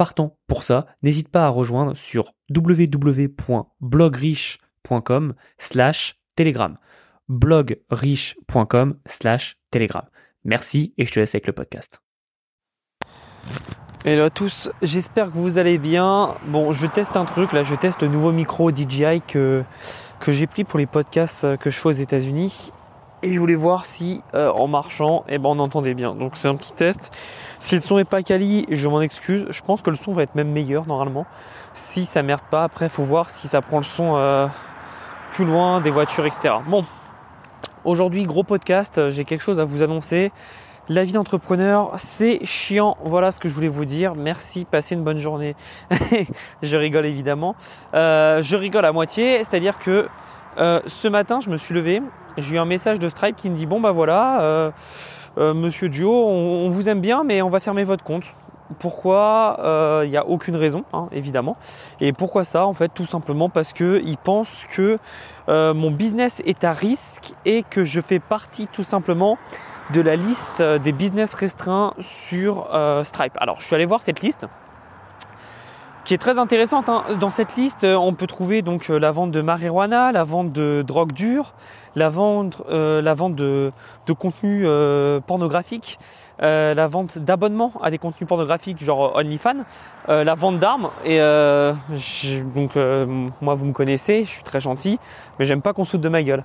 partant pour ça, n'hésite pas à rejoindre sur www.blogriche.com slash telegram. blogriche.com slash telegram. Merci et je te laisse avec le podcast. Hello à tous, j'espère que vous allez bien. Bon, je teste un truc là, je teste le nouveau micro DJI que, que j'ai pris pour les podcasts que je fais aux États-Unis et je voulais voir si euh, en marchant, eh ben, on entendait bien. Donc c'est un petit test. Si le son est pas quali, je m'en excuse. Je pense que le son va être même meilleur normalement. Si ça merde pas, après faut voir si ça prend le son euh, plus loin des voitures, etc. Bon, aujourd'hui gros podcast. J'ai quelque chose à vous annoncer. La vie d'entrepreneur, c'est chiant. Voilà ce que je voulais vous dire. Merci, passez une bonne journée. je rigole évidemment. Euh, je rigole à moitié, c'est-à-dire que ce matin, je me suis levé, j'ai eu un message de Stripe qui me dit bon bah voilà, euh, euh, Monsieur Duo, on, vous aime bien, mais on va fermer votre compte. Pourquoi Il n'y a aucune raison, hein, évidemment. Et pourquoi ça En fait, tout simplement parce qu'ils pensent que euh, mon business est à risque et que je fais partie tout simplement de la liste des business restreints sur Stripe. Alors, je suis allé voir cette liste qui est très intéressante. Hein. Dans cette liste, on peut trouver donc la vente de marijuana, la vente de drogue dure, la vente, euh, la vente de, de contenu euh, pornographique, euh, la vente d'abonnements à des contenus pornographiques genre OnlyFans, la vente d'armes. Et donc moi vous me connaissez, je suis très gentil, mais j'aime pas qu'on saute de ma gueule.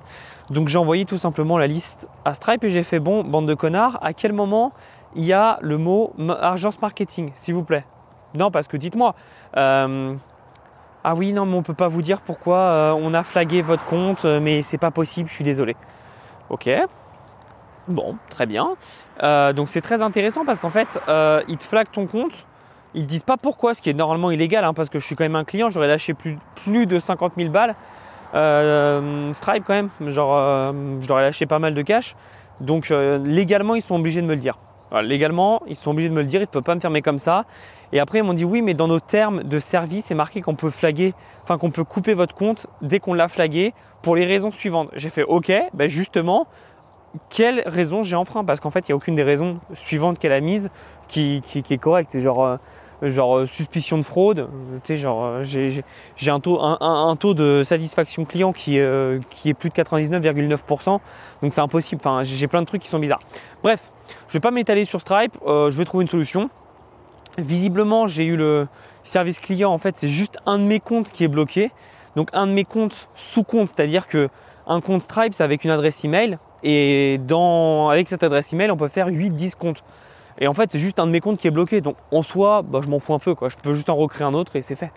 Donc j'ai envoyé tout simplement la liste à Stripe et j'ai fait bon bande de connards. À quel moment il y a le mot agence marketing, s'il vous plaît? Non parce que dites-moi. Ah oui, non, mais on peut pas vous dire pourquoi euh, on a flagué votre compte, euh, mais c'est pas possible, je suis désolé. Ok. Bon, très bien. Euh, donc c'est très intéressant parce qu'en fait, ils te flaguent ton compte. Ils te disent pas pourquoi, ce qui est normalement illégal, hein, parce que je suis quand même un client, j'aurais lâché plus, plus de 50 000 balles. Stripe quand même, genre je leur ai lâché pas mal de cash. Donc légalement, ils sont obligés de me le dire. légalement, ils sont obligés de me le dire, ils ne peuvent pas me fermer comme ça. Et après, ils m'ont dit oui, mais dans nos termes de service, c'est marqué qu'on peut flaguer, enfin qu'on peut couper votre compte dès qu'on l'a flagué pour les raisons suivantes. J'ai fait ok, ben justement, quelle raison j'ai enfreint? Parce qu'en fait, il n'y a aucune des raisons suivantes qu'elle a mises qui, est correcte. C'est genre, euh, genre euh, suspicion de fraude. Tu sais, genre, euh, j'ai un taux, un, taux de satisfaction client qui, qui est plus de 99,9%. Donc c'est impossible. Enfin, j'ai plein de trucs qui sont bizarres. Bref, je ne vais pas m'étaler sur Stripe. je vais trouver une solution. Visiblement, j'ai eu le service client. En fait, c'est juste un de mes comptes qui est bloqué. Donc, un de mes comptes sous compte, c'est-à-dire que un compte Stripe, c'est avec une adresse email. Et avec cette adresse email, on peut faire 8-10 comptes. Et en fait, c'est juste un de mes comptes qui est bloqué. Donc, en soi, bah, je m'en fous un peu. Je peux juste en recréer un autre et c'est fait.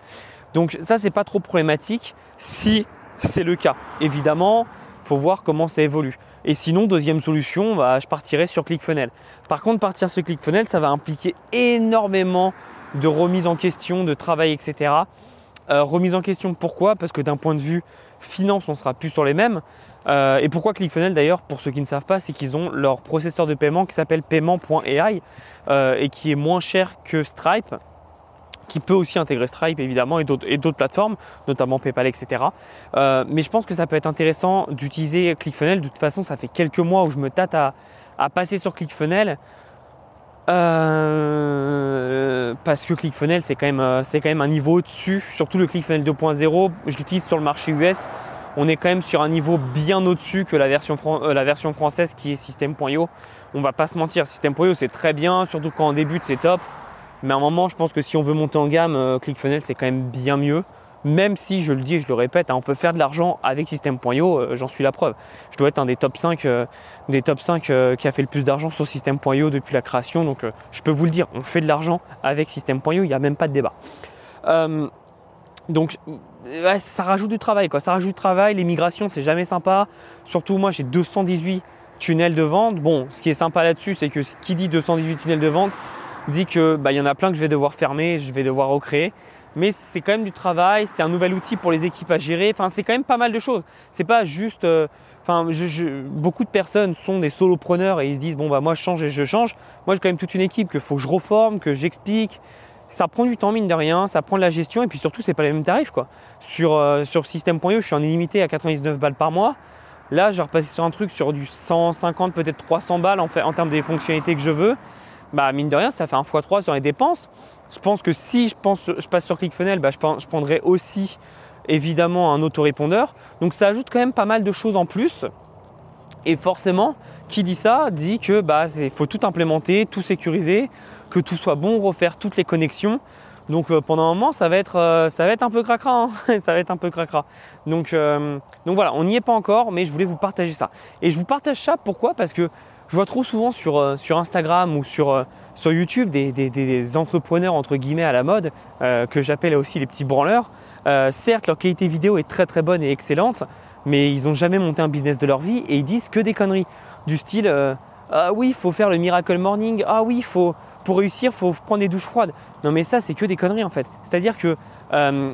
Donc, ça, c'est pas trop problématique si c'est le cas. Évidemment, faut voir comment ça évolue. Et sinon, deuxième solution, bah, je partirai sur ClickFunnels. Par contre, partir sur ClickFunnels, ça va impliquer énormément de remise en question, de travail, etc. Euh, remise en question, pourquoi? Parce que d'un point de vue finance, on sera plus sur les mêmes. Euh, et pourquoi ClickFunnels d'ailleurs, pour ceux qui ne savent pas, c'est qu'ils ont leur processeur de paiement qui s'appelle paiement.ai euh, et qui est moins cher que Stripe qui peut aussi intégrer Stripe évidemment et d'autres plateformes, notamment PayPal, etc. Euh, mais je pense que ça peut être intéressant d'utiliser ClickFunnels. De toute façon, ça fait quelques mois où je me tâte à, passer sur ClickFunnels. Euh, parce que ClickFunnels c'est quand même euh, c'est quand même un niveau au-dessus, surtout le ClickFunnels 2.0. Je l'utilise sur le marché US. On est quand même sur un niveau bien au-dessus que la version, la version française qui est System.io. On va pas se mentir, System.io c'est très bien, surtout quand on débute c'est top. Mais à un moment, je pense que si on veut monter en gamme, euh, ClickFunnels, c'est quand même bien mieux. Même si, je le dis et je le répète, hein, on peut faire de l'argent avec System.io, euh, j'en suis la preuve. Je dois être un des top 5, euh, des top 5 qui a fait le plus d'argent sur System.io depuis la création. Donc je peux vous le dire, on fait de l'argent avec System.io, il n'y a même pas de débat. donc ça rajoute du travail, quoi. Ça rajoute du travail, les migrations, c'est jamais sympa. Surtout moi j'ai 218 tunnels de vente. Bon, ce qui est sympa là-dessus, c'est que qui dit 218 tunnels de vente, dit que bah, y en a plein que je vais devoir fermer, je vais devoir recréer. mais c'est quand même du travail, c'est un nouvel outil pour les équipes à gérer. Enfin, c'est quand même pas mal de choses. C'est pas juste. Euh, beaucoup de personnes sont des solopreneurs et ils se disent bon bah moi je change et je change. Moi j'ai quand même toute une équipe qu'il faut que je reforme, que j'explique. Ça prend du temps mine de rien, ça prend de la gestion et puis surtout c'est pas les mêmes tarifs quoi. Sur euh, sur système.io, je suis en illimité à 99 balles par mois. Là, je vais repasser sur un truc sur du 150, peut-être 300 balles en, fait, en termes des fonctionnalités que je veux. Bah, mine de rien, ça fait un x3 sur les dépenses. Je pense que si je, pense, je passe sur ClickFunnels, bah, je, je prendrai aussi évidemment un autorépondeur. Donc ça ajoute quand même pas mal de choses en plus. Et forcément, qui dit ça dit que bah faut tout implémenter, tout sécuriser, que tout soit bon, refaire toutes les connexions. Donc euh, pendant un moment, ça va être, euh, ça va être un peu cracra. Hein. ça va être un peu. Donc, euh, donc voilà, on n'y est pas encore, mais je voulais vous partager ça. Et je vous partage ça pourquoi? Parce que je vois trop souvent sur, sur Instagram ou sur, sur YouTube des, entrepreneurs entre guillemets à la mode, que j'appelle aussi les petits branleurs. certes, leur qualité vidéo est très très bonne et excellente, mais ils n'ont jamais monté un business de leur vie et ils disent que des conneries. Du style, ah oui, il faut faire le miracle morning, ah oui, faut pour réussir, il faut prendre des douches froides. Non, mais ça, c'est que des conneries en fait. C'est-à-dire que euh,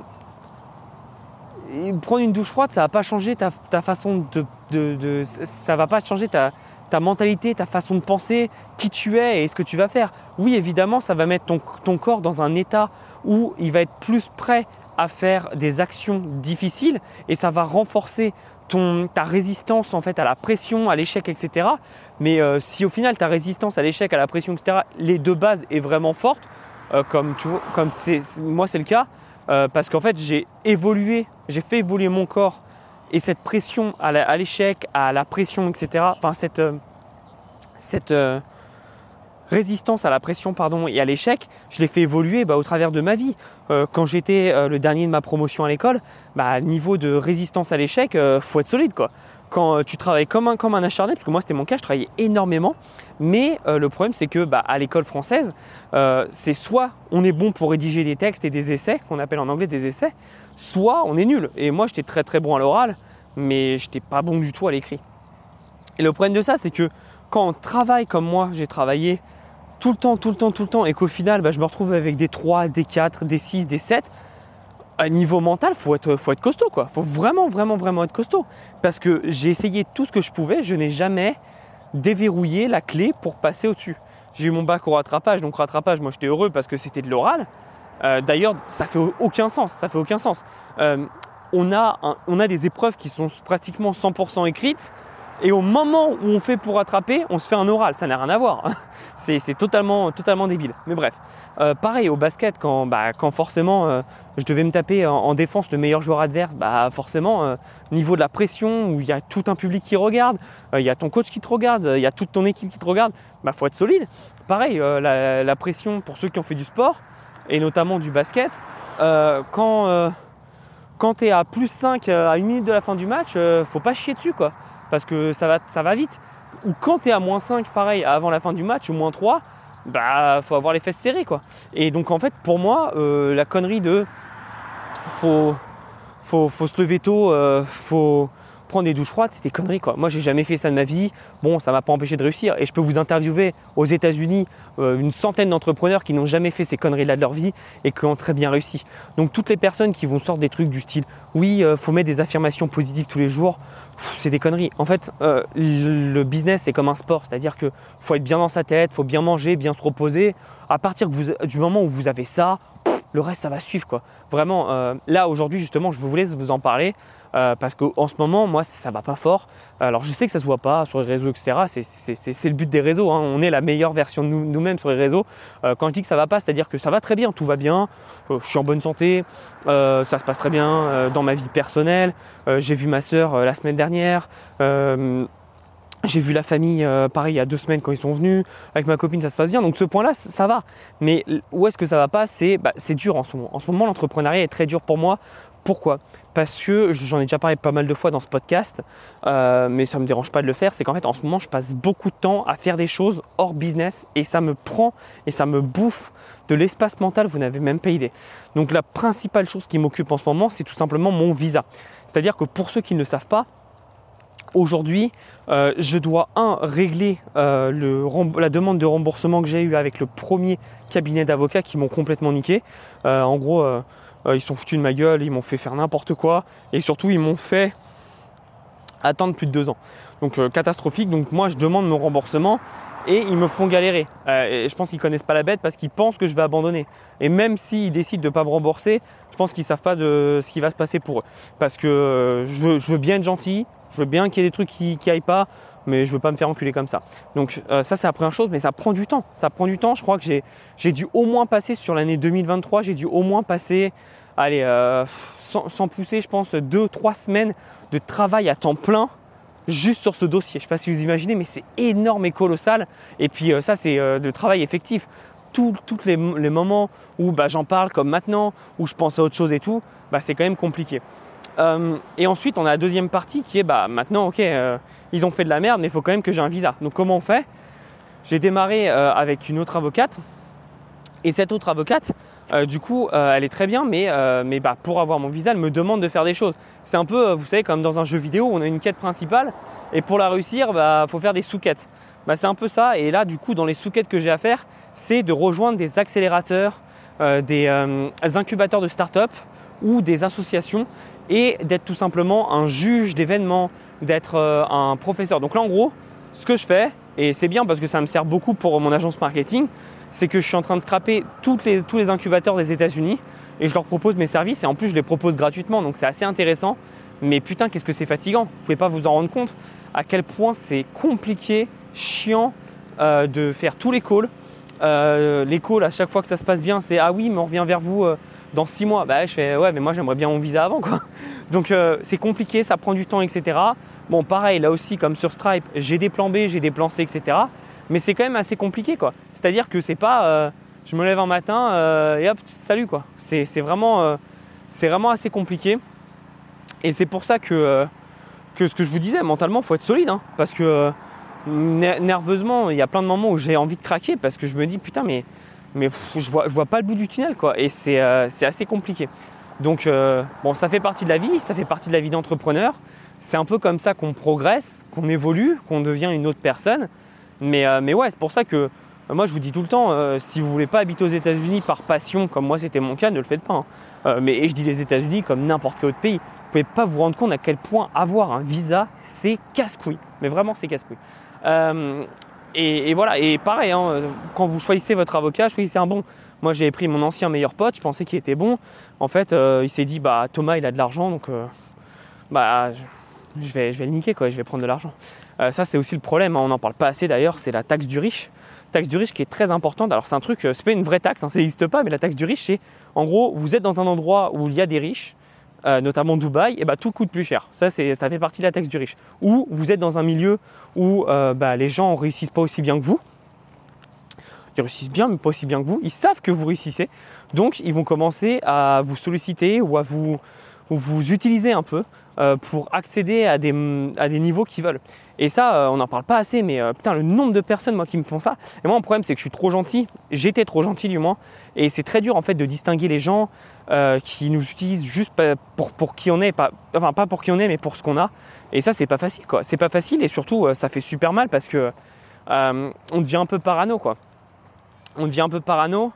prendre une douche froide, ça va pas changer ta, façon de, de, ça va pas changer ta, ta mentalité, ta façon de penser, qui tu es et ce que tu vas faire. Oui, évidemment, ça va mettre ton, ton, corps dans un état où il va être plus prêt à faire des actions difficiles et ça va renforcer ta résistance en fait à la pression, à l'échec, etc. Mais euh, si au final ta résistance à l'échec, à la pression, etc. Les deux bases est vraiment forte, euh, comme moi c'est le cas, euh, parce qu'en fait j'ai évolué, j'ai fait évoluer mon corps et cette pression à l'échec, à, la pression, etc. Enfin cette cette résistance à la pression pardon, et à l'échec, je l'ai fait évoluer bah, au travers de ma vie. Euh, quand j'étais euh, le dernier de ma promotion à l'école, bah, niveau de résistance à l'échec, euh, faut être solide. Quoi. Quand tu travailles comme un, comme un acharné, parce que moi c'était mon cas, je travaillais énormément, mais le problème c'est que bah, à l'école française, c'est soit on est bon pour rédiger des textes et des essais, qu'on appelle en anglais des essais, soit on est nul. Et moi j'étais très très bon à l'oral, mais j'étais pas bon du tout à l'écrit. Et le problème de ça, c'est que quand on travaille comme moi, j'ai travaillé tout le temps, tout le temps, tout le temps, et qu'au final, bah, je me retrouve avec des 3, des 4, des 6, des 7, à niveau mental, faut être, faut être costaud, quoi. faut vraiment, vraiment, vraiment être costaud. Parce que j'ai essayé tout ce que je pouvais, je n'ai jamais déverrouillé la clé pour passer au-dessus. J'ai eu mon bac au rattrapage, donc rattrapage, moi j'étais heureux parce que c'était de l'oral. Euh, d'ailleurs, ça fait aucun sens, ça fait aucun sens. Euh, on, a des épreuves qui sont pratiquement 100% écrites, et au moment où on fait pour rattraper, on se fait un oral. Ça n'a rien à voir. c'est totalement, débile. Mais bref. Euh, pareil au basket, quand, bah, forcément je devais me taper en, défense le meilleur joueur adverse, bah forcément, niveau de la pression, où il y a tout un public qui regarde, il y a ton coach qui te regarde, il y a toute ton équipe qui te regarde, bah faut être solide. Pareil, la, pression pour ceux qui ont fait du sport, et notamment du basket, quand, quand tu es à plus 5 à une minute de la fin du match, faut pas chier dessus quoi parce que ça va, ça va vite. Ou quand tu es à moins 5, pareil, avant la fin du match, ou moins 3, bah faut avoir les fesses serrées quoi. Et donc en fait pour moi euh, la connerie de faut, faut, faut se lever tôt, euh, faut, prendre des douches froides, c'était connerie quoi. Moi j'ai jamais fait ça de ma vie. Bon, ça m'a pas empêché de réussir. Et je peux vous interviewer aux États-Unis euh, une centaine d'entrepreneurs qui n'ont jamais fait ces conneries-là de leur vie et qui ont très bien réussi. Donc toutes les personnes qui vont sortir des trucs du style oui, euh, faut mettre des affirmations positives tous les jours, c'est des conneries. En fait, euh, le business c'est comme un sport, c'est-à-dire que faut être bien dans sa tête, faut bien manger, bien se reposer. À partir du moment où vous avez ça, le reste ça va suivre quoi. Vraiment, là aujourd'hui justement, je voulais vous en parler. Euh, parce qu'en ce moment, moi, ça va pas fort. Alors, je sais que ça se voit pas sur les réseaux, etc. C'est le but des réseaux. Hein. On est la meilleure version de nous-mêmes sur les réseaux. Euh, quand je dis que ça va pas, c'est-à-dire que ça va très bien, tout va bien. Euh, je suis en bonne santé, ça se passe très bien dans ma vie personnelle. J'ai vu ma sœur la semaine dernière. J'ai vu la famille, pareil, il y a deux semaines quand ils sont venus. Avec ma copine, ça se passe bien. Donc ce point-là, ça va. Mais où est-ce que ça va pas C'est bah, dur en ce moment. En ce moment, l'entrepreneuriat est très dur pour moi. Pourquoi? Parce que j'en ai déjà parlé pas mal de fois dans ce podcast, euh, mais ça ne me dérange pas de le faire. C'est qu'en fait, en ce moment, je passe beaucoup de temps à faire des choses hors business et ça me prend et ça me bouffe de l'espace mental. Vous n'avez même pas idée. Donc, la principale chose qui m'occupe en ce moment, c'est tout simplement mon visa. C'est-à-dire que pour ceux qui ne le savent pas, aujourd'hui, euh, je dois, un, régler euh, la demande de remboursement que j'ai eue avec le premier cabinet d'avocats qui m'ont complètement niqué. en gros, ils sont foutus de ma gueule, ils m'ont fait faire n'importe quoi, et surtout ils m'ont fait attendre plus de deux ans. Donc catastrophique. Donc moi je demande mon remboursement et ils me font galérer. et je pense qu'ils connaissent pas la bête parce qu'ils pensent que je vais abandonner. Et même s'ils décident de ne pas me rembourser, je pense qu'ils savent pas de ce qui va se passer pour eux. Parce que je veux, bien être gentil, je veux bien qu'il y ait des trucs qui, qui aillent pas, mais je veux pas me faire enculer comme ça. Donc euh, ça c'est la première chose, mais ça prend du temps. Ça prend du temps. Je crois que j'ai dû au moins passer sur l'année 2023, j'ai dû au moins passer, allez, euh, sans, pousser, je pense, deux, trois semaines de travail à temps plein juste sur ce dossier. Je ne sais pas si vous imaginez, mais c'est énorme et colossal. Et puis euh, ça c'est de travail effectif. Tous les, moments où bah, j'en parle comme maintenant, où je pense à autre chose et tout, bah, c'est quand même compliqué. Euh, et ensuite, on a la deuxième partie qui est bah, maintenant, ok, euh, ils ont fait de la merde, mais il faut quand même que j'ai un visa. Donc, comment on fait? J'ai démarré euh, avec une autre avocate. Et cette autre avocate, du coup, elle est très bien, mais, mais bah, pour avoir mon visa, elle me demande de faire des choses. C'est un peu, vous savez, comme dans un jeu vidéo, on a une quête principale, et pour la réussir, il bah, faut faire des sous-quêtes. Bah, c'est un peu ça. Et là, du coup, dans les sous-quêtes que j'ai à faire, c'est de rejoindre des accélérateurs, des incubateurs de start-up ou des associations et d'être tout simplement un juge d'événements, d'être euh, un professeur. Donc là, en gros, ce que je fais, et c'est bien parce que ça me sert beaucoup pour mon agence marketing, c'est que je suis en train de scraper tous les incubateurs des États-Unis et je leur propose mes services et en plus je les propose gratuitement. Donc c'est assez intéressant. Mais putain, qu'est-ce que c'est fatigant. Vous pouvez pas vous en rendre compte à quel point c'est compliqué, chiant euh, de faire tous les calls. Euh, les calls, à chaque fois que ça se passe bien, c'est ah oui, mais on revient vers vous dans six mois. Bah, je fais ouais, mais moi j'aimerais bien mon visa avant quoi. Donc euh, c'est compliqué, ça prend du temps, etc. Bon, pareil, là aussi, comme sur Stripe, j'ai des plans B, j'ai des plans C, etc. Mais c'est quand même assez compliqué quoi. C'est-à-dire que c'est pas euh, je me lève un matin euh, et hop, salut quoi. C'est vraiment, c'est vraiment assez compliqué. Et c'est pour ça que, que ce que je vous disais, mentalement, il faut être solide. Hein. parce que nerveusement, il y a plein de moments où j'ai envie de craquer parce que je me dis putain, mais mais je vois, je vois pas le bout du tunnel quoi. Et c'est euh, assez compliqué. Donc euh, bon, ça fait partie de la vie, ça fait partie de la vie d'entrepreneur. C'est un peu comme ça qu'on progresse, qu'on évolue, qu'on devient une autre personne. Mais, euh, mais ouais, c'est pour ça que moi je vous dis tout le temps, si vous voulez pas habiter aux États-Unis par passion, comme moi c'était mon cas, ne le faites pas. Hein. mais et je dis les États-Unis comme n'importe quel autre pays. Vous pouvez pas vous rendre compte à quel point avoir un visa, c'est casse-couille. Mais vraiment, c'est casse-couille. Et, voilà, et pareil, hein, quand vous choisissez votre avocat, choisissez un bon. Moi, j'ai pris mon ancien meilleur pote, je pensais qu'il était bon. En fait, euh, il s'est dit, bah Thomas, il a de l'argent, donc euh, bah je vais, je vais le niquer, quoi, je vais prendre de l'argent. Euh, ça, c'est aussi le problème, hein, on n'en parle pas assez d'ailleurs, c'est la taxe du riche. Taxe du riche qui est très importante. Alors, c'est un truc, c'est pas une vraie taxe, hein, ça n'existe pas, mais la taxe du riche, c'est en gros, vous êtes dans un endroit où il y a des riches, euh, notamment Dubaï, et bah, tout coûte plus cher. Ça, ça fait partie de la taxe du riche. Ou vous êtes dans un milieu où euh, bah, les gens ne réussissent pas aussi bien que vous. Ils réussissent bien, mais pas aussi bien que vous. Ils savent que vous réussissez. Donc, ils vont commencer à vous solliciter ou à vous utiliser un peu euh, pour accéder à des, à des niveaux qu'ils veulent. Et ça, on n'en parle pas assez, mais putain, le nombre de personnes moi qui me font ça. Et moi, mon problème, c'est que je suis trop gentil. J'étais trop gentil, du moins. Et c'est très dur en fait de distinguer les gens euh, qui nous utilisent juste pour, pour qui on est, pas, enfin pas pour qui on est, mais pour ce qu'on a. Et ça, c'est pas facile, quoi. C'est pas facile et surtout, euh, ça fait super mal parce que euh, on devient un peu parano, quoi. On devient un peu parano.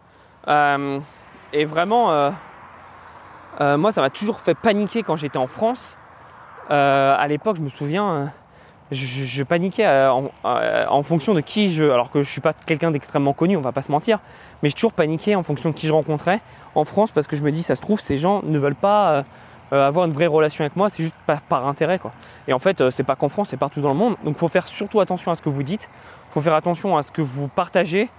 et vraiment, moi, ça m'a toujours fait paniquer quand j'étais en France. À l'époque, je me souviens, je, paniquais euh, euh, en, fonction de qui je. Alors que je suis pas quelqu'un d'extrêmement connu, on va pas se mentir, mais j'ai toujours paniqué en fonction de qui je rencontrais en France parce que je me dis, ça se trouve, ces gens ne veulent pas euh, avoir une vraie relation avec moi, c'est juste par, intérêt. Quoi. Et en fait, c'est pas qu'en France, c'est partout dans le monde. Donc il faut faire surtout attention à ce que vous dites, faut faire attention à ce que vous partagez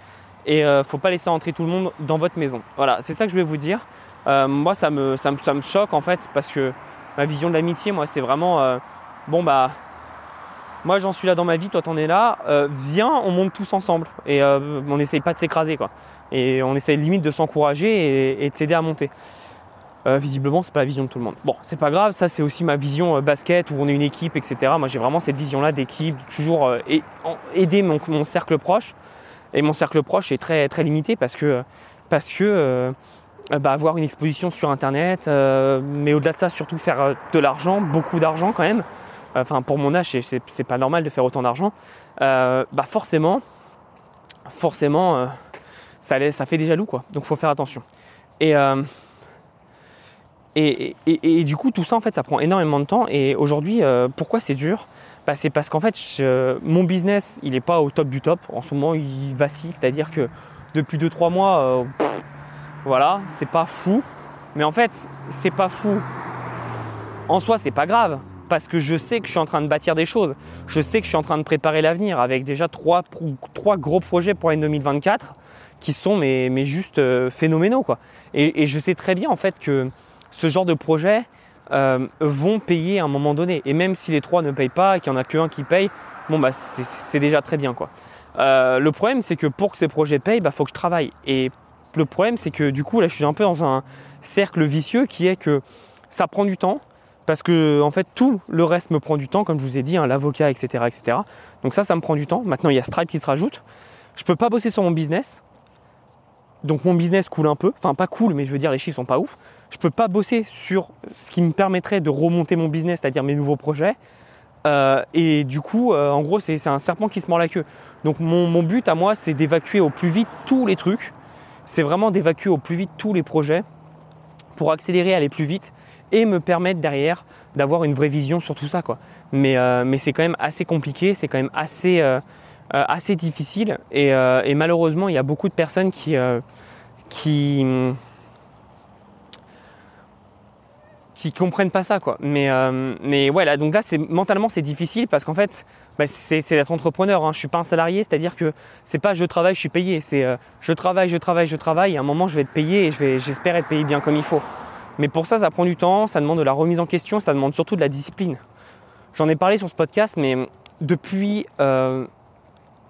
et ne faut pas laisser entrer tout le monde dans votre maison. Voilà, c'est ça que je voulais vous dire. moi, ça me, ça, me, ça me choque en fait parce que ma vision de l'amitié, moi, c'est vraiment. bon, bah moi j'en suis là dans ma vie, toi t'en es là, euh, viens, on monte tous ensemble. Et euh, on n'essaye pas de s'écraser quoi. Et on essaye limite de s'encourager et, de s'aider à monter. Euh, visiblement, c'est pas la vision de tout le monde. Bon, c'est pas grave, ça c'est aussi ma vision basket où on est une équipe, etc. Moi j'ai vraiment cette vision-là d'équipe, toujours aider mon, cercle proche. Et mon cercle proche est très très limité parce que parce que bah, avoir une exposition sur internet, mais au-delà de ça, surtout faire de l'argent, beaucoup d'argent quand même enfin pour mon âge, c'est pas normal de faire autant d'argent, euh, bah forcément, forcément, euh, ça, ça fait des jaloux quoi. Donc faut faire attention. Et, euh, Et, et, du coup, tout ça, en fait, ça prend énormément de temps. Et aujourd'hui, pourquoi c'est dur? Bah, C'est parce qu'en fait, mon business, il n'est pas au top du top. En ce moment, il vacille. C'est-à-dire que depuis 2-3 mois, voilà, c'est pas fou. Mais en fait, c'est pas fou. En soi, c'est pas grave parce que je sais que je suis en train de bâtir des choses. Je sais que je suis en train de préparer l'avenir avec déjà trois, gros projets pour l'année 2024 qui sont mais, mais juste euh, phénoménaux. Quoi. Et, je sais très bien en fait que ce genre de projets euh, vont payer à un moment donné. Et même si les trois ne payent pas et qu'il n'y en a qu'un qui paye, bon bah c'est déjà très bien. Quoi. Euh, le problème c'est que pour que ces projets payent, il bah, faut que je travaille. Et le problème c'est que du coup là je suis un peu dans un cercle vicieux qui est que ça prend du temps, parce que en fait tout le reste me prend du temps, comme je vous ai dit, hein, l'avocat, etc., etc. Donc ça, ça me prend du temps. Maintenant, il y a Stripe qui se rajoute. Je peux pas bosser sur mon business. Donc mon business coule un peu, enfin pas cool, mais je veux dire les chiffres sont pas ouf. Je peux pas bosser sur ce qui me permettrait de remonter mon business, c'est-à-dire mes nouveaux projets. Euh, et du coup, euh, en gros, c'est un serpent qui se mord la queue. Donc mon, mon but à moi, c'est d'évacuer au plus vite tous les trucs. C'est vraiment d'évacuer au plus vite tous les projets pour accélérer, aller plus vite et me permettre derrière d'avoir une vraie vision sur tout ça. Euh, mais c'est quand même assez compliqué, c'est quand même assez, euh, euh, difficile. Et, malheureusement, il y a beaucoup de personnes qui, qui, qui comprennent pas ça. Quoi. Mais, mais voilà, donc là, mentalement, c'est difficile parce qu'en fait, bah, c'est, d'être entrepreneur. Hein. Je suis pas un salarié, c'est-à-dire que c'est pas je travaille, je suis payé. C'est je travaille, je travaille, je travaille. À un moment, je vais être payé et je vais, j'espère être payé bien comme il faut. Mais pour ça, ça prend du temps, ça demande de la remise en question, ça demande surtout de la discipline. J'en ai parlé sur ce podcast, mais depuis euh,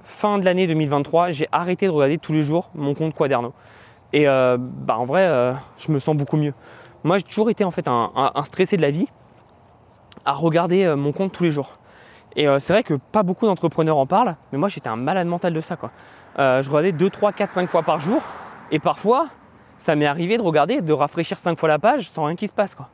fin de l'année 2023, j'ai arrêté de regarder tous les jours mon compte Quaderno. Et euh, bah, en vrai, euh, je me sens beaucoup mieux. Moi, j'ai toujours été en fait un, stressé de la vie à regarder mon compte tous les jours. Et c'est vrai que pas beaucoup d'entrepreneurs en parlent, mais moi j'étais un malade mental de ça. Quoi. je regardais 2, 3, 4, 5 fois par jour. Et parfois, ça m'est arrivé de regarder, de rafraîchir cinq fois la page sans rien qui se passe. Quoi.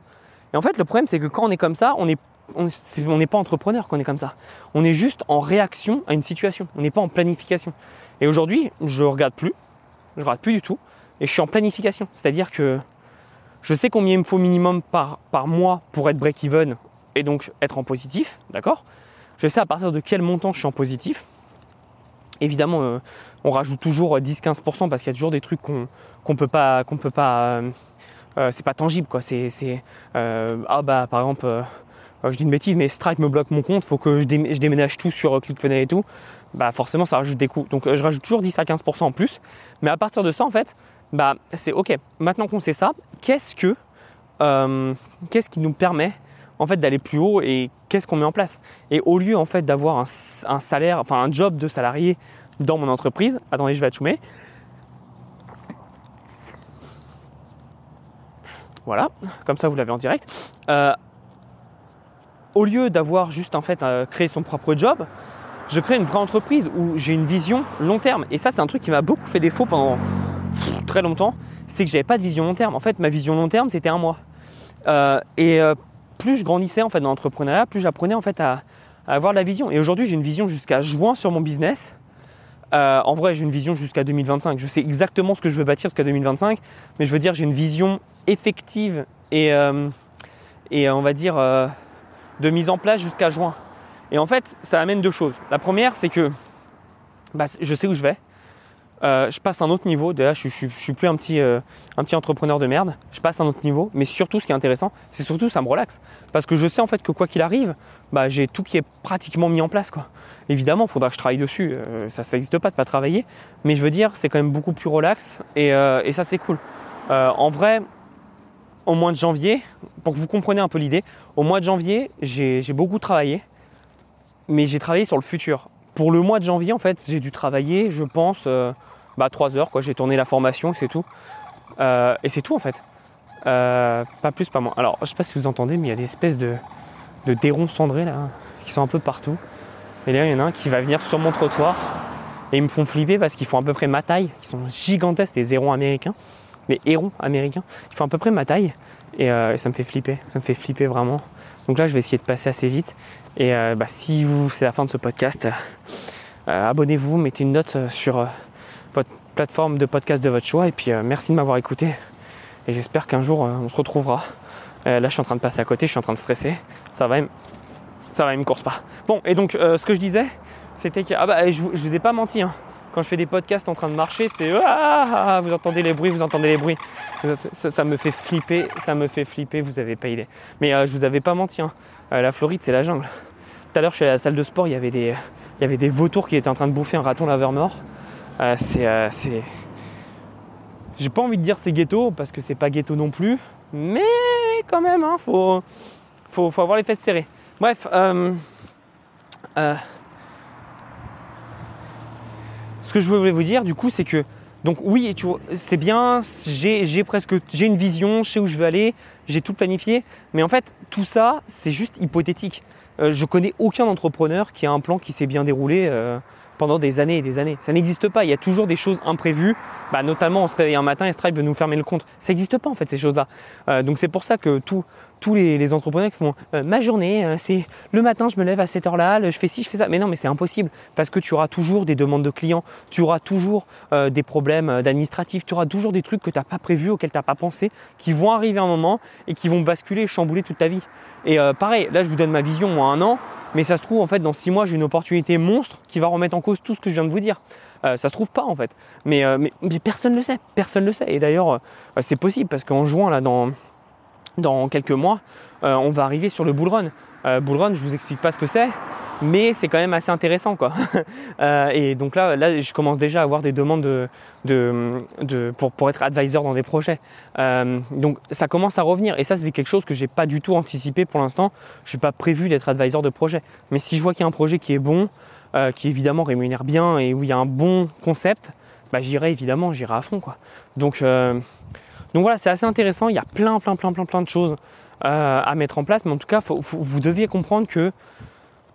Et en fait, le problème, c'est que quand on est comme ça, on n'est on, pas entrepreneur quand on est comme ça. On est juste en réaction à une situation. On n'est pas en planification. Et aujourd'hui, je regarde plus. Je regarde plus du tout. Et je suis en planification. C'est-à-dire que je sais combien il me faut minimum par, par mois pour être break-even et donc être en positif. D'accord? Je sais à partir de quel montant je suis en positif. Évidemment, euh, on rajoute toujours 10-15% parce qu'il y a toujours des trucs qu'on qu'on peut pas, qu'on peut pas, euh, euh, c'est pas tangible quoi. C'est, euh, ah bah par exemple, je dis une bêtise, mais Stripe me bloque mon compte, faut que je, déménage tout sur ClickFunnels et tout. Bah forcément ça rajoute des coûts. Donc je rajoute toujours 10 à 15% en plus. Mais à partir de ça en fait, bah c'est ok. Maintenant qu'on sait ça, qu'est-ce que, qu'est-ce qui nous permet en fait d'aller plus haut et qu'est-ce qu'on met en place? Et au lieu en fait d'avoir un, salaire, enfin un job de salarié dans mon entreprise, attendez je vais achoumer, Voilà, comme ça vous l'avez en direct. Euh, au lieu d'avoir juste en fait euh, créé son propre job, je crée une vraie entreprise où j'ai une vision long terme. Et ça, c'est un truc qui m'a beaucoup fait défaut pendant très longtemps. C'est que j'avais pas de vision long terme. En fait, ma vision long terme, c'était un mois. Euh, et plus je grandissais en fait dans l'entrepreneuriat, plus j'apprenais en fait à, avoir la vision. Et aujourd'hui, j'ai une vision jusqu'à juin sur mon business. en vrai, j'ai une vision jusqu'à 2025. Je sais exactement ce que je veux bâtir jusqu'à 2025, mais je veux dire, j'ai une vision effective et, euh, on va dire euh, de mise en place jusqu'à juin. Et en fait, ça amène deux choses. La première, c'est que bah, je sais où je vais. Euh, je passe un autre niveau. Déjà, je, je, suis plus un petit, un petit entrepreneur de merde. Je passe un autre niveau. Mais surtout, ce qui est intéressant, c'est surtout ça me relaxe. Parce que je sais en fait que quoi qu'il arrive, bah, j'ai tout qui est pratiquement mis en place. Quoi. Évidemment, il faudra que je travaille dessus. ça, ça n'existe pas de pas travailler. Mais je veux dire, c'est quand même beaucoup plus relax. Et ça, c'est cool. en vrai, au mois de janvier, pour que vous compreniez un peu l'idée, au mois de janvier, j'ai beaucoup travaillé, mais j'ai travaillé sur le futur. Pour le mois de janvier, en fait, j'ai dû travailler, je pense, euh, bah, 3 heures. J'ai tourné la formation, c'est tout. Euh, et c'est tout, en fait. Euh, pas plus, pas moins. Alors, je sais pas si vous entendez, mais il y a des espèces de, de dérons cendrés, là, qui sont un peu partout. Et là, il y en a un qui va venir sur mon trottoir. Et ils me font flipper parce qu'ils font à peu près ma taille. Ils sont gigantesques, les hérons américains les hérons américains. Ils font à peu près ma taille et, ça me fait flipper. Ça me fait flipper vraiment. Donc là, je vais essayer de passer assez vite. Et euh, bah, si vous, c'est la fin de ce podcast, euh, abonnez-vous, mettez une note sur votre plateforme de podcast de votre choix. Et puis merci de m'avoir écouté. Et j'espère qu'un jour, on se retrouvera là, je suis en train de passer à côté, je suis en train de stresser. Ça va, ça va, il me course pas. Bon, et donc, ce que je disais, c'était que. Ah bah, je, vous ai pas menti, hein quand je fais des podcasts en train de marcher, c'est ah, vous entendez les bruits, vous entendez les bruits. Ça, me fait flipper, ça me fait flipper, vous avez pas idée. Mais euh, je vous avais pas menti, hein. euh, la Floride c'est la jungle. Je suis à la salle de sport, il y avait des, il y avait des vautours qui étaient en train de bouffer un raton laveur mort. Euh, c'est, j'ai pas envie de dire c'est ghetto parce que c'est pas ghetto non plus, mais quand même, hein, faut, faut, faut avoir les fesses serrées. Bref. ce que je voulais vous dire, du coup, c'est que donc oui, c'est bien, j'ai presque j'ai une vision, je sais où je veux aller, j'ai tout planifié, mais en fait tout ça c'est juste hypothétique. Euh, je connais aucun entrepreneur qui a un plan qui s'est bien déroulé euh, pendant des années et des années. Ça n'existe pas. Il y a toujours des choses imprévues. Bah, notamment, on se réveille un matin et Stripe veut nous fermer le compte. Ça n'existe pas en fait ces choses-là. Euh, donc c'est pour ça que tout, tous les, entrepreneurs qui font euh, ma journée, euh, c'est le matin, je me lève à cette heure-là, je fais ci, je fais ça. Mais non, mais c'est impossible parce que tu auras toujours des demandes de clients, tu auras toujours euh, des problèmes administratifs, tu auras toujours des trucs que tu n'as pas prévus, auxquels tu n'as pas pensé, qui vont arriver un moment et qui vont basculer, chambouler toute ta vie. Et pareil, là, je vous donne ma vision, moi, un an, mais ça se trouve, en fait, dans six mois, j'ai une opportunité monstre qui va remettre en cause tout ce que je viens de vous dire. ça se trouve pas en fait. Mais, mais, mais personne ne le sait. Personne ne le sait. Et d'ailleurs, c'est possible parce qu'en juin, là, dans, dans quelques mois, euh, on va arriver sur le bull run. Euh, bull run, je vous explique pas ce que c'est, mais c'est quand même assez intéressant quoi. Euh, et donc là, là, je commence déjà à avoir des demandes de, pour, être advisor dans des projets. donc ça commence à revenir et ça c'est quelque chose que j'ai pas du tout anticipé pour l'instant. Je suis pas prévu d'être advisor de projet. Mais si je vois qu'il y a un projet qui est bon, qui évidemment rémunère bien et où il y a un bon concept, bah, j'irai évidemment, j'irai à fond quoi. Donc donc voilà, c'est assez intéressant. Il y a plein, plein, plein, plein, plein de choses euh, à mettre en place. Mais en tout cas, vous deviez comprendre que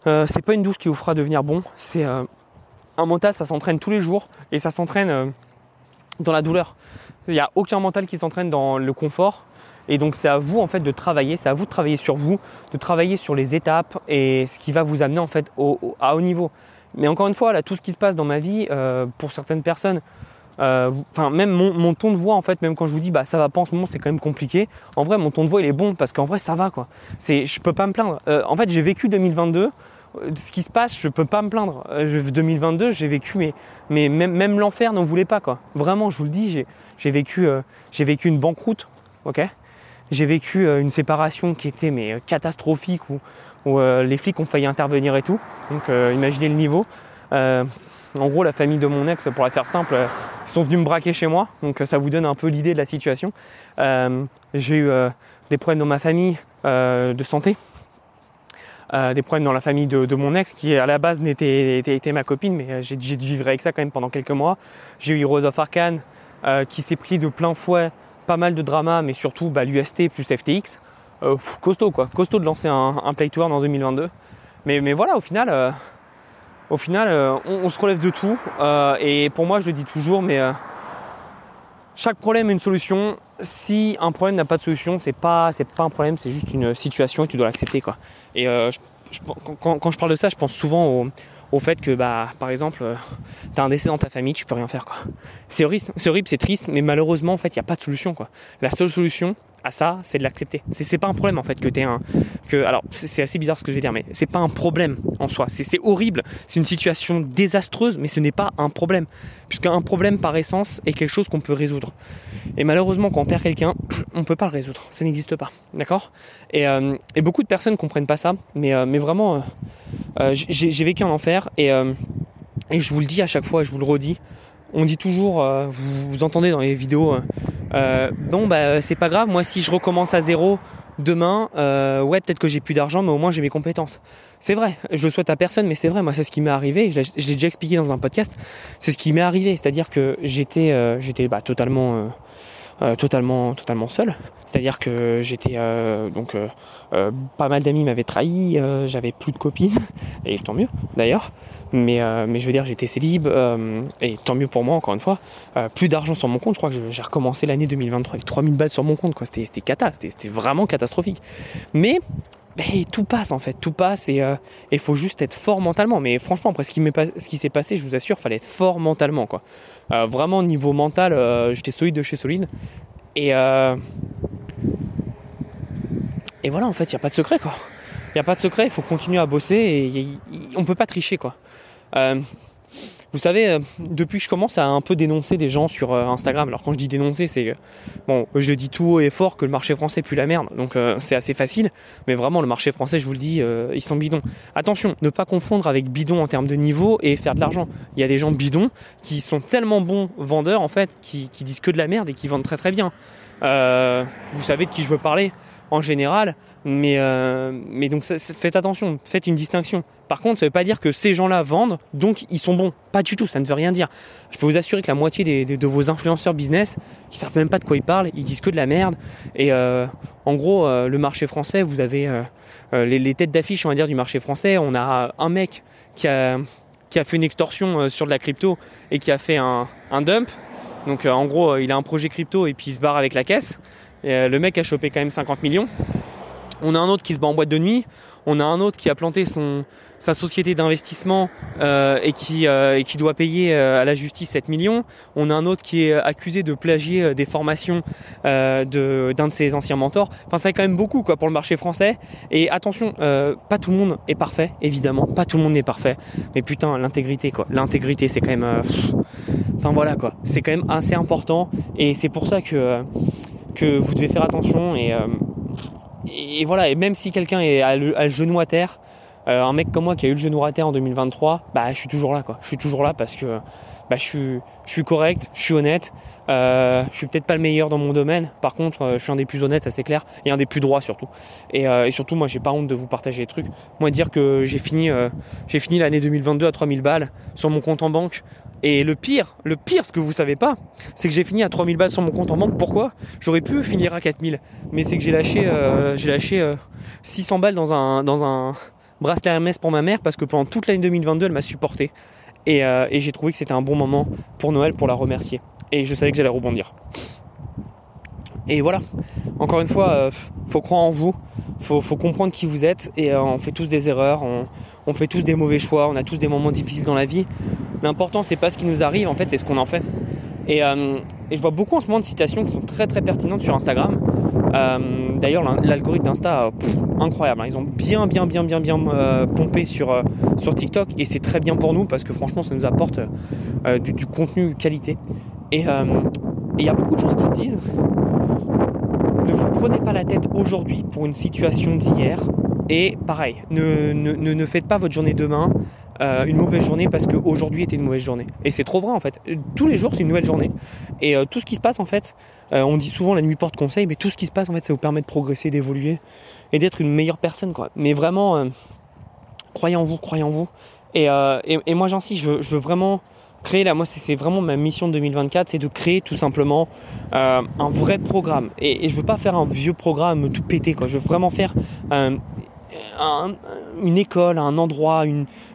euh, c'est pas une douche qui vous fera devenir bon. C'est euh, un mental, ça s'entraîne tous les jours et ça s'entraîne dans la douleur. Il n'y a aucun mental qui s'entraîne dans le confort. Et donc c'est à vous en fait de travailler, c'est à vous de travailler sur vous, de travailler sur les étapes et ce qui va vous amener en fait à haut niveau. Mais encore une fois, là, tout ce qui se passe dans ma vie, pour certaines personnes, euh, enfin, même mon, ton de voix, en fait, même quand je vous dis bah ça va pas en ce moment, c'est quand même compliqué. En vrai, mon ton de voix il est bon parce qu'en vrai ça va quoi. C'est, je peux pas me plaindre. Euh, en fait, j'ai vécu 2022. Euh, ce qui se passe, je peux pas me plaindre. 2022, j'ai vécu, mais, mais même, même l'enfer n'en voulait pas quoi. Vraiment, je vous le dis, j'ai, vécu, j'ai vécu une banqueroute, ok? J'ai vécu une séparation qui était mais catastrophique où, où les flics ont failli intervenir et tout. Donc, imaginez le niveau. En gros, la famille de mon ex, pour la faire simple, euh, ils sont venus me braquer chez moi. Donc ça vous donne un peu l'idée de la situation. Euh, j'ai eu euh, des problèmes dans ma famille de santé. des problèmes dans la famille de, mon ex qui à la base n'était était, ma copine mais j'ai dû vivre avec ça quand même pendant quelques mois. J'ai eu Rose of Arcane qui s'est pris de plein fouet pas mal de drama mais surtout bah, l'UST plus FTX. costaud quoi, costaud de lancer un, play tour en 2022. Mais, mais voilà au final au final, euh, on, se relève de tout. Euh, et pour moi, je le dis toujours, mais euh, chaque problème a une solution. Si un problème n'a pas de solution, c'est pas, c'est pas un problème, c'est juste une situation et tu dois l'accepter, quoi. Et quand, je parle de ça, je pense souvent au, fait que, bah, par exemple, tu as un décès dans ta famille, tu peux rien faire, quoi. C'est horrible, c'est horrible, c'est triste, mais malheureusement, en fait, il n'y a pas de solution, quoi. La seule solution, à ça, c'est de l'accepter. C'est pas un problème en fait que t'es un. Que, alors, c'est assez bizarre ce que je vais dire, mais c'est pas un problème en soi. C'est horrible, c'est une situation désastreuse, mais ce n'est pas un problème. Puisqu'un problème par essence est quelque chose qu'on peut résoudre. Et malheureusement, quand on perd quelqu'un, on peut pas le résoudre. Ça n'existe pas. D'accord? Et, euh, et, beaucoup de personnes comprennent pas ça, mais, euh, vraiment, euh, j'ai vécu un enfer et, et je vous le dis à chaque fois, je vous le redis. On dit toujours, vous, vous entendez dans les vidéos, euh, bon bah c'est pas grave, moi si je recommence à zéro demain, euh, ouais peut-être que j'ai plus d'argent, mais au moins j'ai mes compétences. C'est vrai, je le souhaite à personne, mais c'est vrai, moi c'est ce qui m'est arrivé, je l'ai déjà expliqué dans un podcast, c'est ce qui m'est arrivé, c'est-à-dire que j'étais euh, bah, totalement euh, totalement, seul. C'est-à-dire que j'étais euh, donc euh, pas mal d'amis m'avaient trahi, j'avais plus de copines et tant mieux d'ailleurs. Mais, mais je veux dire j'étais célib et tant mieux pour moi encore une fois. plus d'argent sur mon compte, je crois que j'ai recommencé l'année 2023 avec 3000 balles sur mon compte quoi. C'était cata, c'était vraiment catastrophique. Mais tout passe en fait, tout passe et il euh, faut juste être fort mentalement. Mais franchement, après ce qui s'est passé, je vous assure, fallait être fort mentalement quoi. Euh, vraiment niveau mental, euh, j'étais solide de chez solide. Et et voilà, en fait, il n'y a pas de secret, quoi. Il n'y a pas de secret, il faut continuer à bosser et on ne peut pas tricher, quoi. Euh, vous savez, euh, depuis que je commence à un peu dénoncer des gens sur euh, Instagram, alors quand je dis dénoncer, c'est bon, je dis tout haut et fort que le marché français pue la merde, donc c'est assez facile, mais vraiment le marché français, je vous le dis, ils sont bidons. Attention, ne pas confondre avec bidon en termes de niveau et faire de l'argent. Il y a des gens bidons qui sont tellement bons vendeurs en fait, qui, qui disent que de la merde et qui vendent très très bien. vous savez de qui je veux parler en général. Mais, euh, mais donc faites attention, faites une distinction. Par contre, ça ne veut pas dire que ces gens-là vendent, donc ils sont bons. Pas du tout, ça ne veut rien dire. Je peux vous assurer que la moitié des, de vos influenceurs business, ils savent même pas de quoi ils parlent, ils disent que de la merde. Et euh, en gros, euh, le marché français, vous avez les, têtes d'affiche, on va dire, du marché français. On a un mec qui a, qui a fait une extorsion sur de la crypto et qui a fait un, un dump. Donc en gros, il a un projet crypto et puis il se barre avec la caisse. Euh, le mec a chopé quand même 50 millions. On a un autre qui se bat en boîte de nuit. On a un autre qui a planté sa société d'investissement euh, et, qui, euh, et qui doit payer à la justice 7 millions. On a un autre qui est accusé de plagier des formations d'un de, ses anciens mentors. Enfin, ça fait quand même beaucoup quoi, pour le marché français. Et attention, pas tout le monde est parfait, évidemment. Pas tout le monde n'est parfait. Mais putain, l'intégrité, quoi. L'intégrité, c'est quand même... enfin voilà, quoi. C'est quand même assez important. Et c'est pour ça que vous devez faire attention et voilà, et même si quelqu'un a le, genou à terre, euh, un mec comme moi qui a eu le genou à terre en 2023, bah je suis toujours là quoi. Je suis toujours là parce que bah, je suis correct, je suis honnête. Euh, je suis peut-être pas le meilleur dans mon domaine. Par contre, euh, je suis un des plus honnêtes, assez clair, et un des plus droits surtout. Et, et surtout, moi, j'ai pas honte de vous partager des trucs. Moi, dire que j'ai fini, fini l'année 2022 à 3000 balles sur mon compte en banque et le pire, le pire, ce que vous savez pas, c'est que j'ai fini à 3000 balles sur mon compte en banque. Pourquoi? J'aurais pu finir à 4000. Mais c'est que j'ai lâché, euh, j'ai lâché 600 euh, balles dans un, bracelet Hermès pour ma mère parce que pendant toute l'année 2022, elle m'a supporté. Euh, et, j'ai trouvé que c'était un bon moment pour Noël pour la remercier. Et je savais que j'allais rebondir. Et voilà, encore une fois, faut croire en vous, faut, faut comprendre qui vous êtes et on fait tous des erreurs, on, fait tous des mauvais choix, on a tous des moments difficiles dans la vie. L'important, c'est pas ce qui nous arrive, en fait, c'est ce qu'on en fait. Et, euh, je vois beaucoup en ce moment de citations qui sont très très pertinentes sur Instagram. Euh, d'ailleurs, l'algorithme d'Insta, incroyable. Hein. Ils ont bien bien bien bien bien euh, pompé sur, sur TikTok et c'est très bien pour nous parce que franchement, ça nous apporte du, contenu qualité. Et il y a beaucoup de choses qui se disent. Ne vous prenez pas la tête aujourd'hui pour une situation d'hier. Et pareil, ne, ne, ne, faites pas votre journée demain euh, une mauvaise journée parce qu'aujourd'hui était une mauvaise journée. Et c'est trop vrai en fait. Tous les jours c'est une nouvelle journée. Et euh, tout ce qui se passe en fait, euh, on dit souvent la nuit porte conseil, mais tout ce qui se passe en fait ça vous permet de progresser, d'évoluer et d'être une meilleure personne. Mais vraiment, croyez en vous, croyez en vous. Et, et, moi j'insiste, je je veux vraiment créer là, moi c'est vraiment ma mission de 2024, c'est de créer tout simplement un vrai programme. Et, et, je veux pas faire un vieux programme tout pété quoi. Je veux vraiment faire une école, un endroit,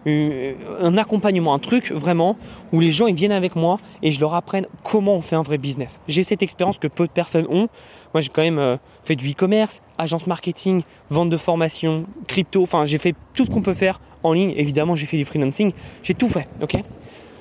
un accompagnement, un truc vraiment où les gens ils viennent avec moi et je leur apprenne comment on fait un vrai business. J'ai cette expérience que peu de personnes ont. Moi j'ai quand même euh, fait du e-commerce, agence marketing, vente de formation, crypto, enfin j'ai fait tout ce qu'on peut faire en ligne. Évidemment j'ai fait du freelancing, j'ai tout fait, ok?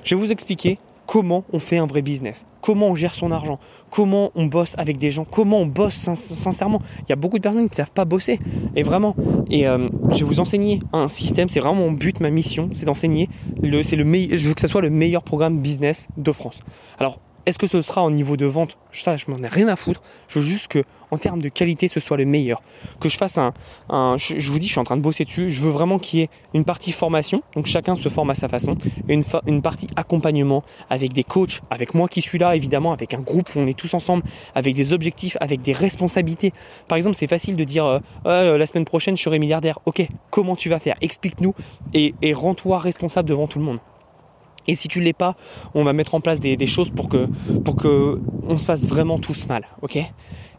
Je vais vous expliquer comment on fait un vrai business, comment on gère son argent, comment on bosse avec des gens, comment on bosse sincèrement. Il y a beaucoup de personnes qui ne savent pas bosser, et vraiment. Et euh, je vais vous enseigner un système, c'est vraiment mon but, ma mission, c'est d'enseigner. Le, le je veux que ce soit le meilleur programme business de France. Alors est-ce que ce sera au niveau de vente? Ça, je m'en ai rien à foutre. Je veux juste que, en termes de qualité, ce soit le meilleur. Que je fasse un. je, vous dis, je suis en train de bosser dessus. Je veux vraiment qu'il y ait une partie formation, donc chacun se forme à sa façon, et une, partie accompagnement avec des coachs, avec moi qui suis là, évidemment, avec un groupe où on est tous ensemble, avec des objectifs, avec des responsabilités. Par exemple, c'est facile de dire euh, euh, la semaine prochaine, je serai milliardaire. Ok, comment tu vas faire? Explique-nous et rends-toi responsable devant tout le monde. Et si tu l'es pas, on va mettre en place des, choses pour que, on se fasse vraiment tous mal, ok?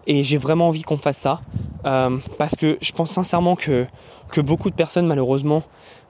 Et j'ai vraiment envie qu'on fasse ça euh, parce que je pense sincèrement que, que beaucoup de personnes malheureusement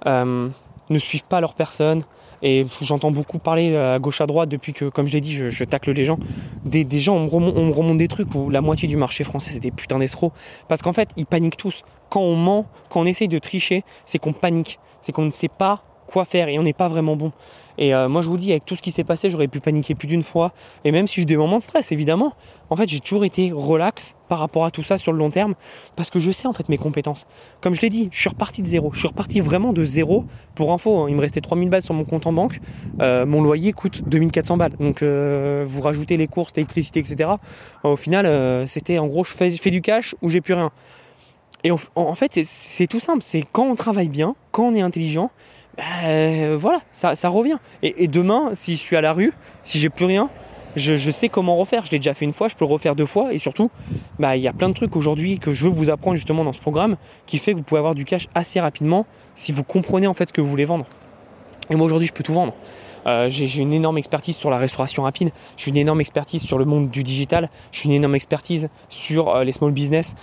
euh, ne suivent pas leur personne. Et j'entends beaucoup parler à gauche à droite depuis que, comme je l'ai dit, je, tacle les gens. Des, gens, on me, remonte, des trucs où la moitié du marché français c'est des putains d'escrocs. Parce qu'en fait, ils paniquent tous. Quand on ment, quand on essaye de tricher, c'est qu'on panique. C'est qu'on ne sait pas quoi faire et on n'est pas vraiment bon. Et euh, moi je vous dis, avec tout ce qui s'est passé, j'aurais pu paniquer plus d'une fois. Et même si j'ai des moments de stress, évidemment, en fait j'ai toujours été relax par rapport à tout ça sur le long terme, parce que je sais en fait mes compétences. Comme je l'ai dit, je suis reparti de zéro. Je suis reparti vraiment de zéro. Pour info, hein, il me restait 3000 balles sur mon compte en banque. Euh, mon loyer coûte 2400 balles. Donc euh, vous rajoutez les courses, l'électricité, etc. Au final, c'était en gros, je fais, du cash ou j'ai plus rien. Et en fait, c'est tout simple. C'est quand on travaille bien, quand on est intelligent, ben, voilà, ça, revient. Et, demain, si je suis à la rue, si j'ai plus rien, je, sais comment refaire. Je l'ai déjà fait une fois, je peux le refaire deux fois. Et surtout, bah, il y a plein de trucs aujourd'hui que je veux vous apprendre justement dans ce programme qui fait que vous pouvez avoir du cash assez rapidement si vous comprenez en fait ce que vous voulez vendre. Et moi aujourd'hui, je peux tout vendre. Euh, j'ai une énorme expertise sur la restauration rapide, j'ai une énorme expertise sur le monde du digital, j'ai une énorme expertise sur euh, les small business.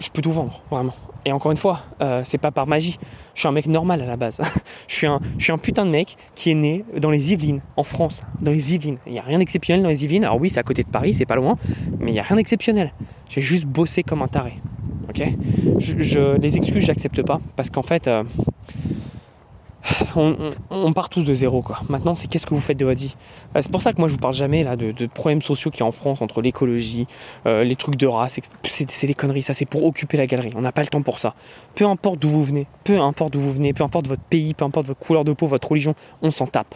Je peux tout vendre, vraiment. Et encore une fois, euh, c'est pas par magie. Je suis un mec normal à la base. je, suis un, putain de mec qui est né dans les Yvelines, en France. Dans les Yvelines. Il n'y a rien d'exceptionnel dans les Yvelines. Alors oui, c'est à côté de Paris, c'est pas loin. Mais il n'y a rien d'exceptionnel. J'ai juste bossé comme un taré. Ok? Les excuses, j'accepte pas. Parce qu'en fait, euh, on, part tous de zéro quoi. Maintenant c'est qu'est-ce que vous faites de votre vie? Euh, c'est pour ça que moi je vous parle jamais là de, problèmes sociaux qu'il y a en France entre l'écologie, euh, les trucs de race, c'est des conneries, ça c'est pour occuper la galerie. On n'a pas le temps pour ça. Peu importe d'où vous venez, peu importe d'où vous venez, peu importe votre pays, peu importe votre couleur de peau, votre religion, on s'en tape.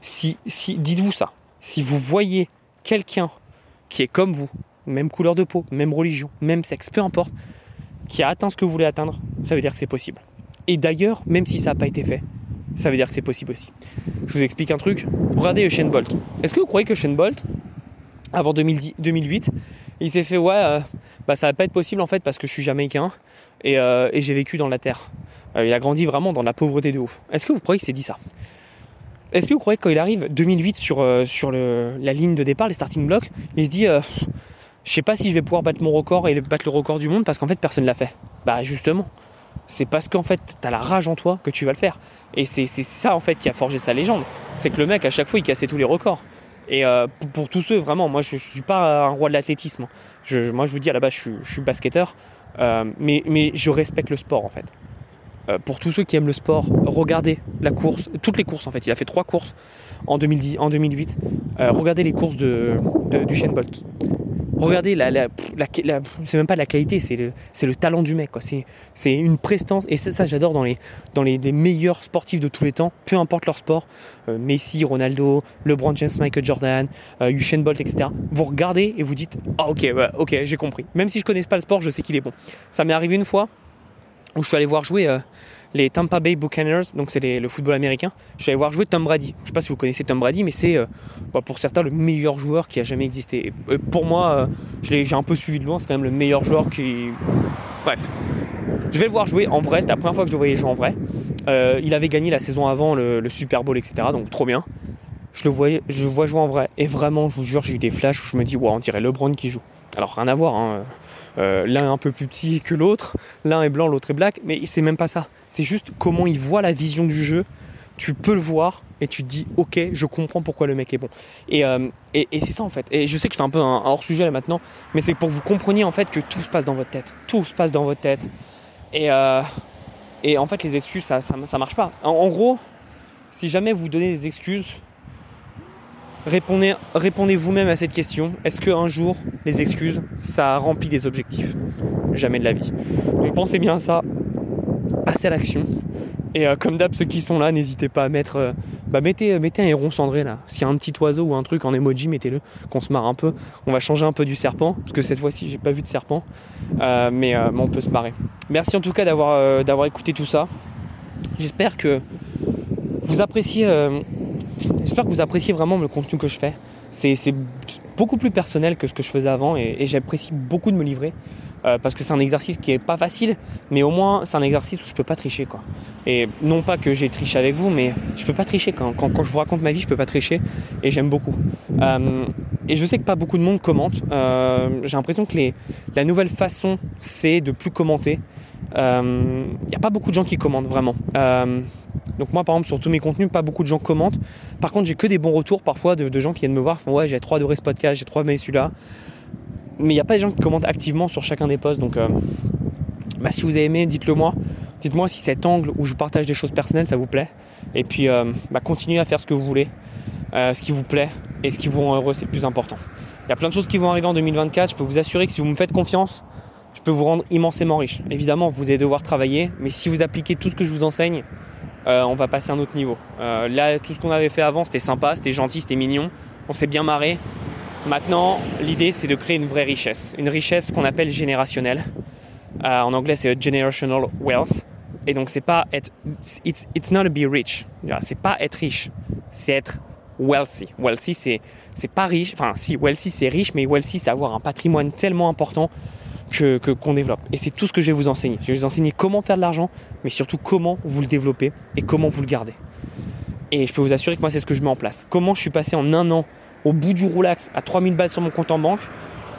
Si, si dites-vous ça, si vous voyez quelqu'un qui est comme vous, même couleur de peau, même religion, même sexe, peu importe, qui a atteint ce que vous voulez atteindre, ça veut dire que c'est possible. Et d'ailleurs, même si ça n'a pas été fait, ça veut dire que c'est possible aussi. Je vous explique un truc. Regardez Shane Bolt. Est-ce que vous croyez que Shane Bolt, avant 2008, il s'est fait ouais, euh, bah ça va pas être possible en fait parce que je suis jamaïcain et, euh, j'ai vécu dans la terre. Euh, il a grandi vraiment dans la pauvreté de ouf. Est-ce que vous croyez qu'il s'est dit ça? Est-ce que vous croyez que quand il arrive 2008 sur, le, la ligne de départ, les starting blocks, il se dit je sais pas si je vais pouvoir battre mon record et battre le record du monde parce qu'en fait personne l'a fait? Bah justement, c'est parce qu'en fait, tu as la rage en toi que tu vas le faire. Et c'est ça en fait qui a forgé sa légende. C'est que le mec, à chaque fois, il cassait tous les records. Et euh, pour, tous ceux, vraiment, moi je ne suis pas un roi de l'athlétisme. moi je vous dis à la base, je, suis, basketteur, euh, mais, je respecte le sport en fait. Euh, pour tous ceux qui aiment le sport, regardez la course, toutes les courses en fait. Il a fait trois courses en, 2010, en 2008. regardez les courses de, de, du Shane Bolt. Regardez, la, c'est même pas la qualité, c'est le, le, talent du mec. C'est une prestance. Et ça, j'adore dans, les, meilleurs sportifs de tous les temps, peu importe leur sport. Euh, Messi, Ronaldo, LeBron James, Michael Jordan, euh, Bolt, etc. Vous regardez et vous dites Ah, ok, ok, j'ai compris. Même si je connais pas le sport, je sais qu'il est bon. Ça m'est arrivé une fois où je suis allé voir jouer. Euh, les Tampa Bay Buccaneers, donc c'est le football américain. Je suis allé voir jouer Tom Brady. Je ne sais pas si vous connaissez Tom Brady, mais c'est euh, bah, pour certains le meilleur joueur qui a jamais existé. Euh, pour moi, euh, j'ai un peu suivi de loin, c'est quand même le meilleur joueur qui. Bref. Je vais le voir jouer en vrai, c'était la première fois que je le voyais jouer en vrai. il avait gagné la saison avant le, Super Bowl, etc. Donc trop bien. Je le voyais, je vois jouer en vrai. Et vraiment, je vous jure, j'ai eu des flashs où je me dis, wow, on dirait LeBron qui joue. Alors rien à voir, hein. Euh, l'un est un peu plus petit que l'autre, l'un est blanc, l'autre est black, mais c'est même pas ça. C'est juste comment il voit la vision du jeu. Tu peux le voir et tu te dis ok, je comprends pourquoi le mec est bon. Euh, et, et, c'est ça en fait. Et je sais que je un peu hors sujet là maintenant, mais c'est pour que vous compreniez en fait que tout se passe dans votre tête. Tout se passe dans votre tête. Et, euh, en fait, les excuses, ça, ça, marche pas. en gros, si jamais vous donnez des excuses, Répondez, répondez vous-même à cette question. Est-ce qu'un jour, les excuses, ça a rempli des objectifs? Jamais de la vie. Donc pensez bien à ça. Passez à l'action. Et euh, comme d'hab, ceux qui sont là, n'hésitez pas à mettre. Euh, bah mettez, mettez un héron cendré là. S'il y a un petit oiseau ou un truc en emoji, mettez-le, qu'on se marre un peu. On va changer un peu du serpent, parce que cette fois-ci, j'ai pas vu de serpent. Euh, mais, mais, on peut se marrer. Merci en tout cas d'avoir d'avoir écouté tout ça. J'espère que vous appréciez J'espère que vous appréciez vraiment le contenu que je fais. C'est beaucoup plus personnel que ce que je faisais avant et, j'apprécie beaucoup de me livrer. Euh, parce que c'est un exercice qui est pas facile, mais au moins c'est un exercice où je peux pas tricher quoi. Et non pas que j'ai triché avec vous, mais je peux pas tricher quand, quand, je vous raconte ma vie, je peux pas tricher et j'aime beaucoup. Euh, et je sais que pas beaucoup de monde commente. Euh, j'ai l'impression que la nouvelle façon c'est de plus commenter. Il n'y a pas beaucoup de gens qui commentent vraiment. Donc moi par exemple sur tous mes contenus, pas beaucoup de gens commentent. Par contre j'ai que des bons retours parfois de, gens qui viennent me voir, font ouais j'ai trop adoré ce podcast, j'ai trop aimé celui-là. Mais il n'y a pas des gens qui commentent activement sur chacun des posts. Donc euh, bah, si vous avez aimé, dites-le moi. Dites-moi si cet angle où je partage des choses personnelles, ça vous plaît. Et puis, euh, bah, continuez à faire ce que vous voulez, euh, ce qui vous plaît et ce qui vous rend heureux, c'est le plus important. Il y a plein de choses qui vont arriver en 2024. Je peux vous assurer que si vous me faites confiance, je peux vous rendre immensément riche. Évidemment, vous allez devoir travailler, mais si vous appliquez tout ce que je vous enseigne, euh, on va passer à un autre niveau. là, tout ce qu'on avait fait avant, c'était sympa, c'était gentil, c'était mignon. On s'est bien marré. Maintenant, l'idée, c'est de créer une vraie richesse. Une richesse qu'on appelle générationnelle. en anglais, c'est generational wealth. Et donc, c'est pas être. It's, it's not to be rich. C'est pas être riche. C'est être wealthy. Wealthy, c'est, c'est pas riche. Enfin, si, wealthy, c'est riche, mais wealthy, c'est avoir un patrimoine tellement important que, qu'on développe. Et c'est tout ce que je vais vous enseigner. Je vais vous enseigner comment faire de l'argent, mais surtout comment vous le développer et comment vous le garder. Et je peux vous assurer que moi, c'est ce que je mets en place. Comment je suis passé en un an au bout du roulax à 3000 balles sur mon compte en banque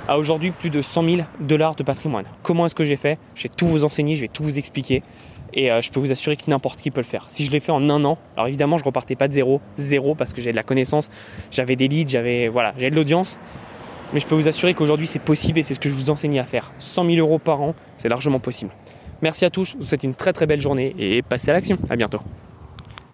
à aujourd'hui plus de 100 000 dollars de patrimoine. Comment est-ce que j'ai fait? Je vais tout vous enseigner, je vais tout vous expliquer. Et euh, je peux vous assurer que n'importe qui peut le faire. Si je l'ai fait en un an, alors évidemment, je repartais pas de zéro, zéro parce que j'ai de la connaissance, j'avais des leads, j'avais voilà, de l'audience. Mais je peux vous assurer qu'aujourd'hui, c'est possible et c'est ce que je vous enseigne à faire. 100 000 euros par an, c'est largement possible. Merci à tous, je vous souhaite une très très belle journée et passez à l'action. À bientôt.